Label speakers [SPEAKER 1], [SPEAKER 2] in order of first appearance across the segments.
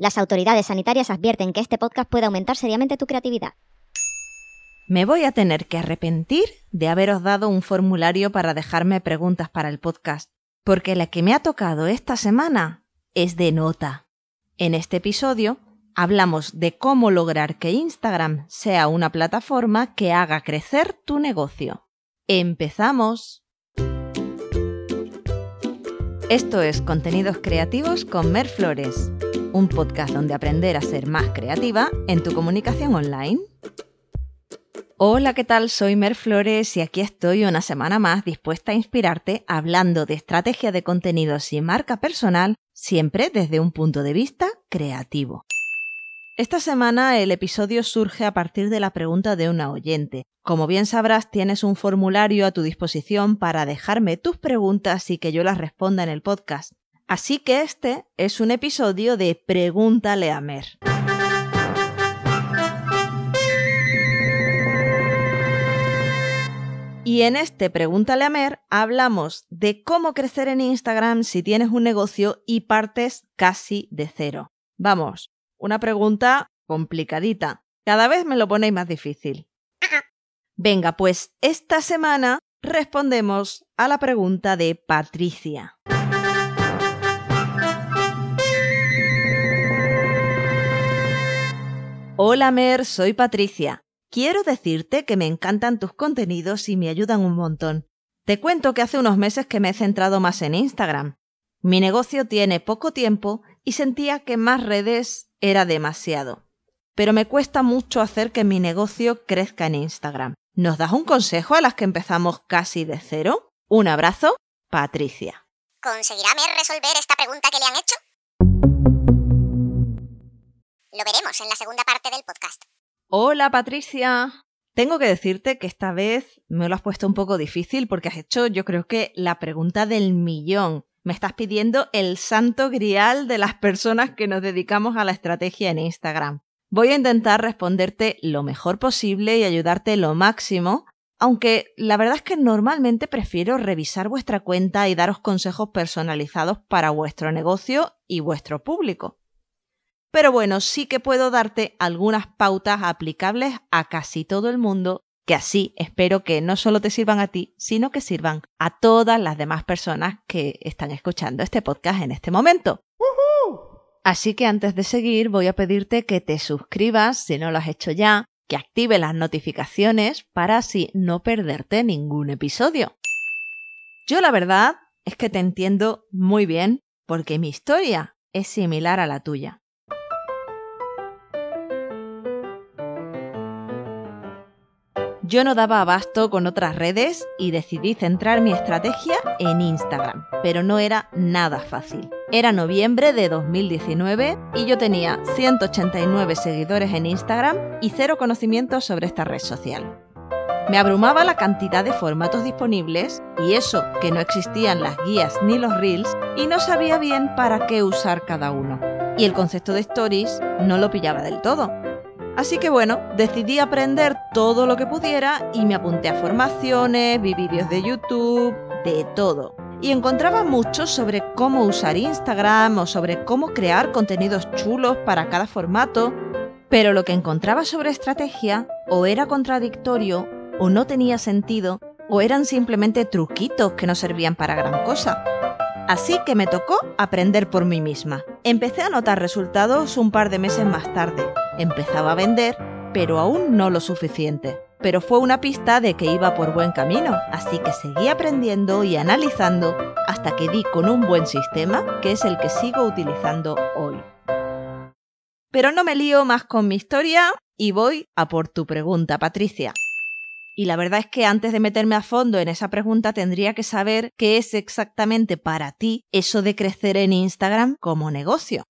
[SPEAKER 1] Las autoridades sanitarias advierten que este podcast puede aumentar seriamente tu creatividad.
[SPEAKER 2] Me voy a tener que arrepentir de haberos dado un formulario para dejarme preguntas para el podcast, porque la que me ha tocado esta semana es de nota. En este episodio hablamos de cómo lograr que Instagram sea una plataforma que haga crecer tu negocio. ¡Empezamos! Esto es Contenidos Creativos con Mer Flores, un podcast donde aprender a ser más creativa en tu comunicación online. Hola, ¿qué tal? Soy Mer Flores y aquí estoy una semana más dispuesta a inspirarte hablando de estrategia de contenidos y marca personal, siempre desde un punto de vista creativo. Esta semana el episodio surge a partir de la pregunta de una oyente. Como bien sabrás, tienes un formulario a tu disposición para dejarme tus preguntas y que yo las responda en el podcast. Así que este es un episodio de Pregúntale a Mer. Y en este Pregúntale a Mer hablamos de cómo crecer en Instagram si tienes un negocio y partes casi de cero. Vamos, una pregunta complicadita. Cada vez me lo ponéis más difícil. Venga, pues esta semana respondemos a la pregunta de Patricia. Hola Mer, soy Patricia. Quiero decirte que me encantan tus contenidos y me ayudan un montón. Te cuento que hace unos meses que me he centrado más en Instagram. Mi negocio tiene poco tiempo y sentía que más redes era demasiado. Pero me cuesta mucho hacer que mi negocio crezca en Instagram. ¿Nos das un consejo a las que empezamos casi de cero? Un abrazo, Patricia.
[SPEAKER 3] ¿Conseguirá Mer resolver esta pregunta que le han hecho? Lo veremos en la segunda parte del podcast.
[SPEAKER 2] Hola, Patricia. Tengo que decirte que esta vez me lo has puesto un poco difícil porque has hecho yo creo que la pregunta del millón. Me estás pidiendo el santo grial de las personas que nos dedicamos a la estrategia en Instagram. Voy a intentar responderte lo mejor posible y ayudarte lo máximo, aunque la verdad es que normalmente prefiero revisar vuestra cuenta y daros consejos personalizados para vuestro negocio y vuestro público. Pero bueno, sí que puedo darte algunas pautas aplicables a casi todo el mundo que así espero que no solo te sirvan a ti, sino que sirvan a todas las demás personas que están escuchando este podcast en este momento. Así que antes de seguir voy a pedirte que te suscribas si no lo has hecho ya, que active las notificaciones para así no perderte ningún episodio. Yo la verdad es que te entiendo muy bien porque mi historia es similar a la tuya. Yo no daba abasto con otras redes y decidí centrar mi estrategia en Instagram, pero no era nada fácil. Era noviembre de 2019 y yo tenía 189 seguidores en Instagram y cero conocimientos sobre esta red social. Me abrumaba la cantidad de formatos disponibles y eso que no existían las guías ni los reels y no sabía bien para qué usar cada uno. Y el concepto de stories no lo pillaba del todo. Así que bueno, decidí aprender todo lo que pudiera y me apunté a formaciones, vi vídeos de YouTube, de todo. Y encontraba mucho sobre cómo usar Instagram o sobre cómo crear contenidos chulos para cada formato, pero lo que encontraba sobre estrategia o era contradictorio o no tenía sentido o eran simplemente truquitos que no servían para gran cosa. Así que me tocó aprender por mí misma. Empecé a notar resultados un par de meses más tarde Empezaba a vender, pero aún no lo suficiente. Pero fue una pista de que iba por buen camino, así que seguí aprendiendo y analizando hasta que di con un buen sistema, que es el que sigo utilizando hoy. Pero no me lío más con mi historia y voy a por tu pregunta, Patricia. Y la verdad es que antes de meterme a fondo en esa pregunta tendría que saber qué es exactamente para ti eso de crecer en Instagram como negocio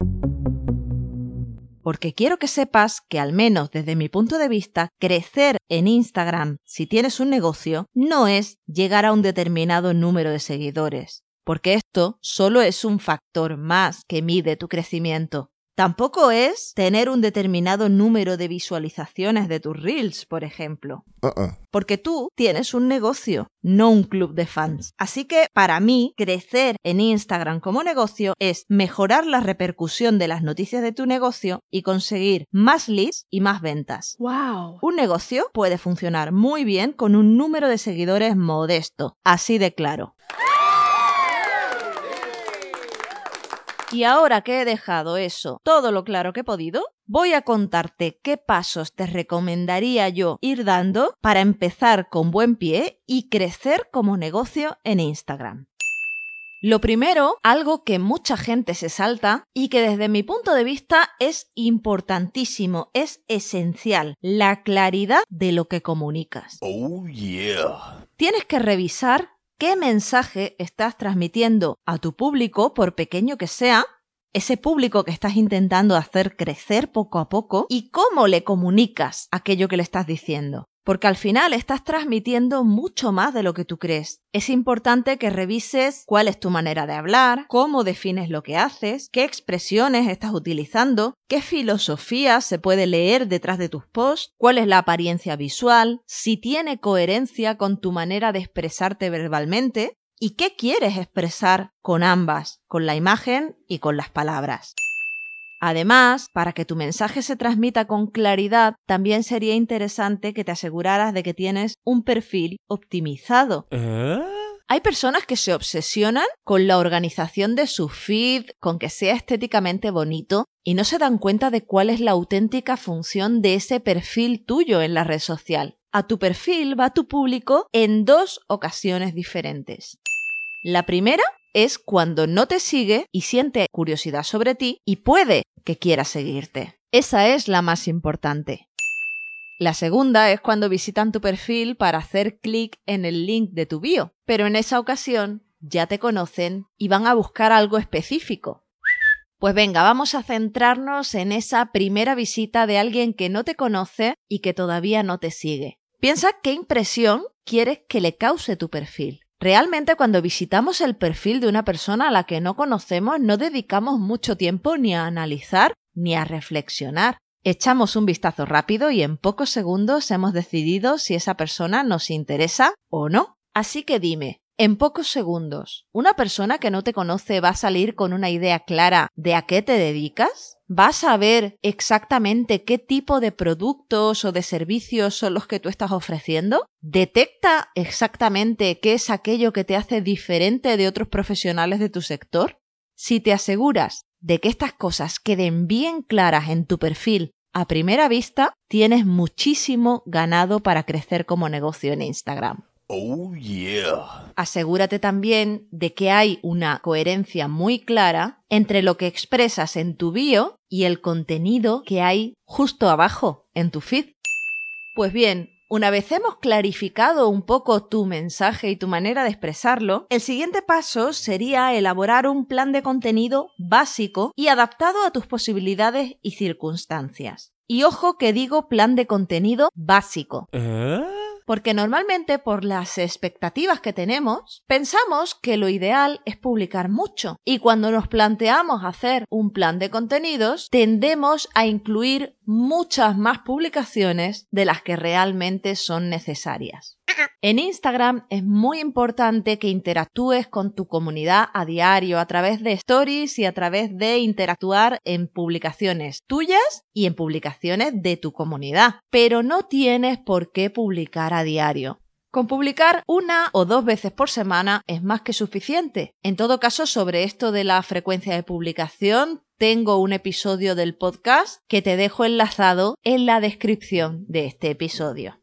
[SPEAKER 2] porque quiero que sepas que al menos desde mi punto de vista, crecer en Instagram si tienes un negocio no es llegar a un determinado número de seguidores, porque esto solo es un factor más que mide tu crecimiento. Tampoco es tener un determinado número de visualizaciones de tus reels, por ejemplo.
[SPEAKER 4] Uh-uh.
[SPEAKER 2] Porque tú tienes un negocio, no un club de fans. Así que para mí, crecer en Instagram como negocio es mejorar la repercusión de las noticias de tu negocio y conseguir más leads y más ventas.
[SPEAKER 5] Wow.
[SPEAKER 2] Un negocio puede funcionar muy bien con un número de seguidores modesto, así de claro. Y ahora que he dejado eso todo lo claro que he podido, voy a contarte qué pasos te recomendaría yo ir dando para empezar con buen pie y crecer como negocio en Instagram. Lo primero, algo que mucha gente se salta y que desde mi punto de vista es importantísimo, es esencial, la claridad de lo que comunicas.
[SPEAKER 4] Oh, yeah.
[SPEAKER 2] Tienes que revisar qué mensaje estás transmitiendo a tu público, por pequeño que sea, ese público que estás intentando hacer crecer poco a poco y cómo le comunicas aquello que le estás diciendo. Porque al final estás transmitiendo mucho más de lo que tú crees. Es importante que revises cuál es tu manera de hablar, cómo defines lo que haces, qué expresiones estás utilizando, qué filosofía se puede leer detrás de tus posts, cuál es la apariencia visual, si tiene coherencia con tu manera de expresarte verbalmente y qué quieres expresar con ambas, con la imagen y con las palabras. Además, para que tu mensaje se transmita con claridad, también sería interesante que te aseguraras de que tienes un perfil optimizado. Hay personas que se obsesionan con la organización de su feed, con que sea estéticamente bonito, y no se dan cuenta de cuál es la auténtica función de ese perfil tuyo en la red social. A tu perfil va tu público en dos ocasiones diferentes. La primera es cuando no te sigue y siente curiosidad sobre ti y puede que quiera seguirte. Esa es la más importante. La segunda es cuando visitan tu perfil para hacer clic en el link de tu bio, pero en esa ocasión ya te conocen y van a buscar algo específico. Pues venga, vamos a centrarnos en esa primera visita de alguien que no te conoce y que todavía no te sigue. Piensa qué impresión quieres que le cause tu perfil. Realmente cuando visitamos el perfil de una persona a la que no conocemos no dedicamos mucho tiempo ni a analizar ni a reflexionar. Echamos un vistazo rápido y en pocos segundos hemos decidido si esa persona nos interesa o no. Así que dime, en pocos segundos, ¿una persona que no te conoce va a salir con una idea clara de a qué te dedicas? ¿Va a saber exactamente qué tipo de productos o de servicios son los que tú estás ofreciendo? ¿Detecta exactamente qué es aquello que te hace diferente de otros profesionales de tu sector? Si te aseguras de que estas cosas queden bien claras en tu perfil a primera vista, tienes muchísimo ganado para crecer como negocio en Instagram.
[SPEAKER 4] Oh, yeah.
[SPEAKER 2] Asegúrate también de que hay una coherencia muy clara entre lo que expresas en tu bio y el contenido que hay justo abajo en tu feed. Pues bien, una vez hemos clarificado un poco tu mensaje y tu manera de expresarlo, el siguiente paso sería elaborar un plan de contenido básico y adaptado a tus posibilidades y circunstancias. Y ojo que digo plan de contenido básico. Porque normalmente por las expectativas que tenemos, pensamos que lo ideal es publicar mucho. Y cuando nos planteamos hacer un plan de contenidos, tendemos a incluir muchas más publicaciones de las que realmente son necesarias. En Instagram es muy importante que interactúes con tu comunidad a diario a través de stories y a través de interactuar en publicaciones tuyas y en publicaciones de tu comunidad. Pero no tienes por qué publicar a diario. Con publicar una o dos veces por semana es más que suficiente. En todo caso, sobre esto de la frecuencia de publicación, tengo un episodio del podcast que te dejo enlazado en la descripción de este episodio.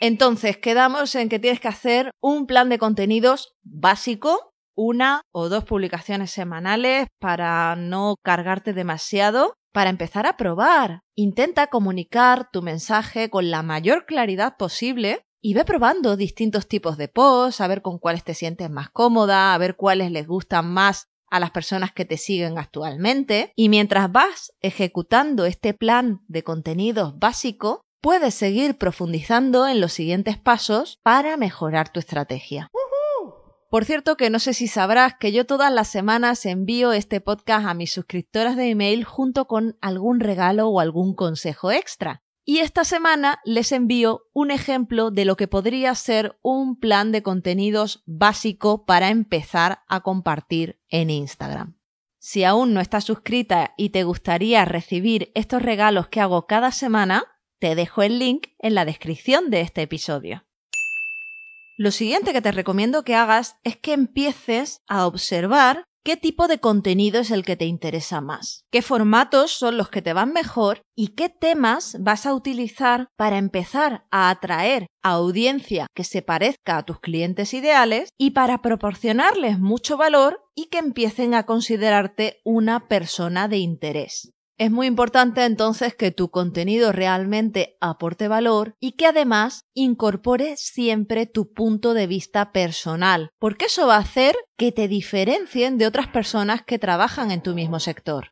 [SPEAKER 2] Entonces, quedamos en que tienes que hacer un plan de contenidos básico, una o dos publicaciones semanales para no cargarte demasiado, para empezar a probar. Intenta comunicar tu mensaje con la mayor claridad posible y ve probando distintos tipos de posts, a ver con cuáles te sientes más cómoda, a ver cuáles les gustan más a las personas que te siguen actualmente. Y mientras vas ejecutando este plan de contenidos básico, puedes seguir profundizando en los siguientes pasos para mejorar tu estrategia. Por cierto que no sé si sabrás que yo todas las semanas envío este podcast a mis suscriptoras de email junto con algún regalo o algún consejo extra. Y esta semana les envío un ejemplo de lo que podría ser un plan de contenidos básico para empezar a compartir en Instagram. Si aún no estás suscrita y te gustaría recibir estos regalos que hago cada semana, te dejo el link en la descripción de este episodio. Lo siguiente que te recomiendo que hagas es que empieces a observar qué tipo de contenido es el que te interesa más, qué formatos son los que te van mejor y qué temas vas a utilizar para empezar a atraer a audiencia que se parezca a tus clientes ideales y para proporcionarles mucho valor y que empiecen a considerarte una persona de interés. Es muy importante entonces que tu contenido realmente aporte valor y que además incorpore siempre tu punto de vista personal, porque eso va a hacer que te diferencien de otras personas que trabajan en tu mismo sector.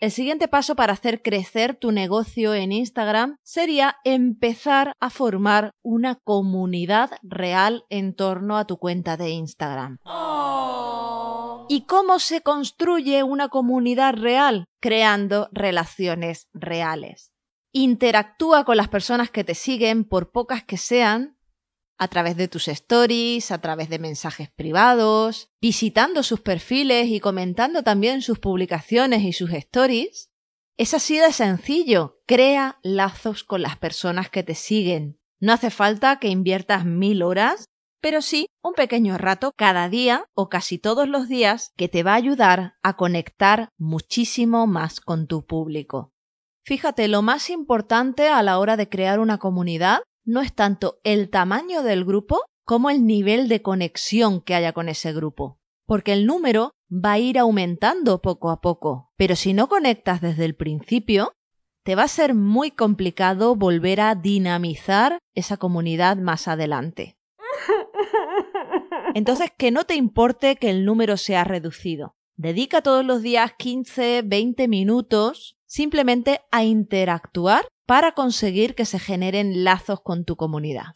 [SPEAKER 2] El siguiente paso para hacer crecer tu negocio en Instagram sería empezar a formar una comunidad real en torno a tu cuenta de Instagram. ¿Y cómo se construye una comunidad real? Creando relaciones reales. Interactúa con las personas que te siguen, por pocas que sean, a través de tus stories, a través de mensajes privados, visitando sus perfiles y comentando también sus publicaciones y sus stories. Es así de sencillo. Crea lazos con las personas que te siguen. No hace falta que inviertas mil horas pero sí un pequeño rato cada día o casi todos los días que te va a ayudar a conectar muchísimo más con tu público. Fíjate, lo más importante a la hora de crear una comunidad no es tanto el tamaño del grupo como el nivel de conexión que haya con ese grupo, porque el número va a ir aumentando poco a poco, pero si no conectas desde el principio, te va a ser muy complicado volver a dinamizar esa comunidad más adelante. Entonces, que no te importe que el número sea reducido. Dedica todos los días 15, 20 minutos simplemente a interactuar para conseguir que se generen lazos con tu comunidad.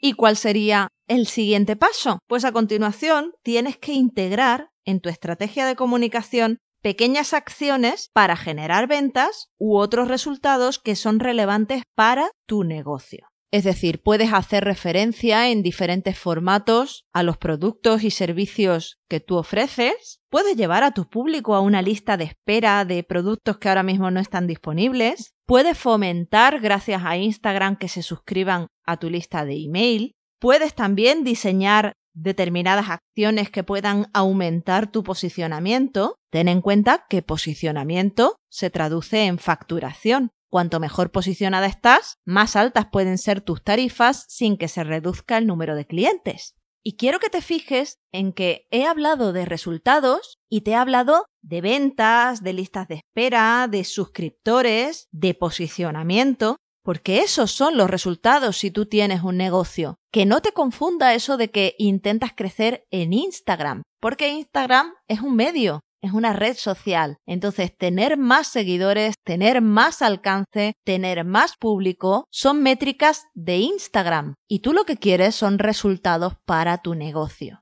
[SPEAKER 2] ¿Y cuál sería el siguiente paso? Pues a continuación tienes que integrar en tu estrategia de comunicación pequeñas acciones para generar ventas u otros resultados que son relevantes para tu negocio. Es decir, puedes hacer referencia en diferentes formatos a los productos y servicios que tú ofreces. Puedes llevar a tu público a una lista de espera de productos que ahora mismo no están disponibles. Puedes fomentar, gracias a Instagram, que se suscriban a tu lista de email. Puedes también diseñar determinadas acciones que puedan aumentar tu posicionamiento. Ten en cuenta que posicionamiento se traduce en facturación. Cuanto mejor posicionada estás, más altas pueden ser tus tarifas sin que se reduzca el número de clientes. Y quiero que te fijes en que he hablado de resultados y te he hablado de ventas, de listas de espera, de suscriptores, de posicionamiento, porque esos son los resultados si tú tienes un negocio. Que no te confunda eso de que intentas crecer en Instagram, porque Instagram es un medio, es una red social. Entonces, tener más seguidores, tener más alcance, tener más público, son métricas de Instagram. Y tú lo que quieres son resultados para tu negocio.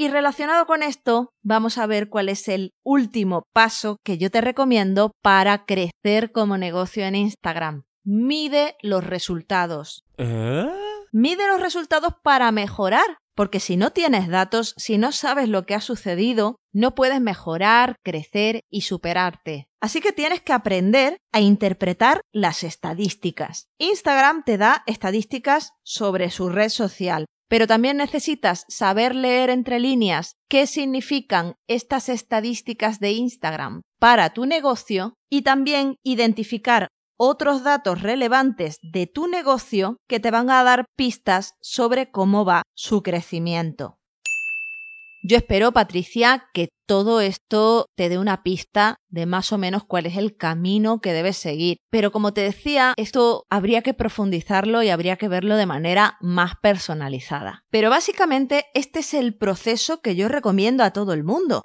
[SPEAKER 2] Y relacionado con esto, vamos a ver cuál es el último paso que yo te recomiendo para crecer como negocio en Instagram. Mide los resultados.
[SPEAKER 4] ¿Eh?
[SPEAKER 2] Mide los resultados para mejorar, porque si no tienes datos, si no sabes lo que ha sucedido, no puedes mejorar, crecer y superarte. Así que tienes que aprender a interpretar las estadísticas. Instagram te da estadísticas sobre su red social, pero también necesitas saber leer entre líneas qué significan estas estadísticas de Instagram para tu negocio y también identificar otros datos relevantes de tu negocio que te van a dar pistas sobre cómo va su crecimiento. Yo espero, Patricia, que todo esto te dé una pista de más o menos cuál es el camino que debes seguir. Pero como te decía, esto habría que profundizarlo y habría que verlo de manera más personalizada. Pero básicamente este es el proceso que yo recomiendo a todo el mundo.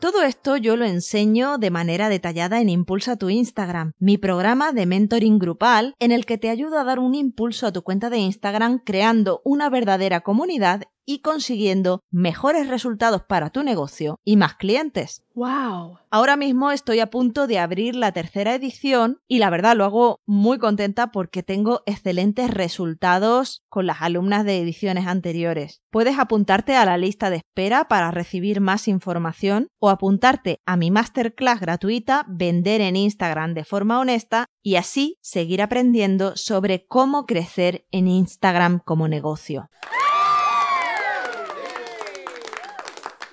[SPEAKER 2] Todo esto yo lo enseño de manera detallada en Impulsa tu Instagram, mi programa de mentoring grupal en el que te ayudo a dar un impulso a tu cuenta de Instagram creando una verdadera comunidad y consiguiendo mejores resultados para tu negocio y más clientes.
[SPEAKER 5] ¡Wow!
[SPEAKER 2] Ahora mismo estoy a punto de abrir la tercera edición y la verdad lo hago muy contenta porque tengo excelentes resultados con las alumnas de ediciones anteriores. Puedes apuntarte a la lista de espera para recibir más información o apuntarte a mi masterclass gratuita Vender en Instagram de forma honesta y así seguir aprendiendo sobre cómo crecer en Instagram como negocio.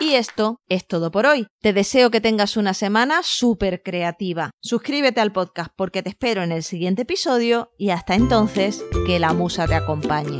[SPEAKER 2] Y esto es todo por hoy. Te deseo que tengas una semana súper creativa. Suscríbete al podcast porque te espero en el siguiente episodio y hasta entonces, que la musa te acompañe.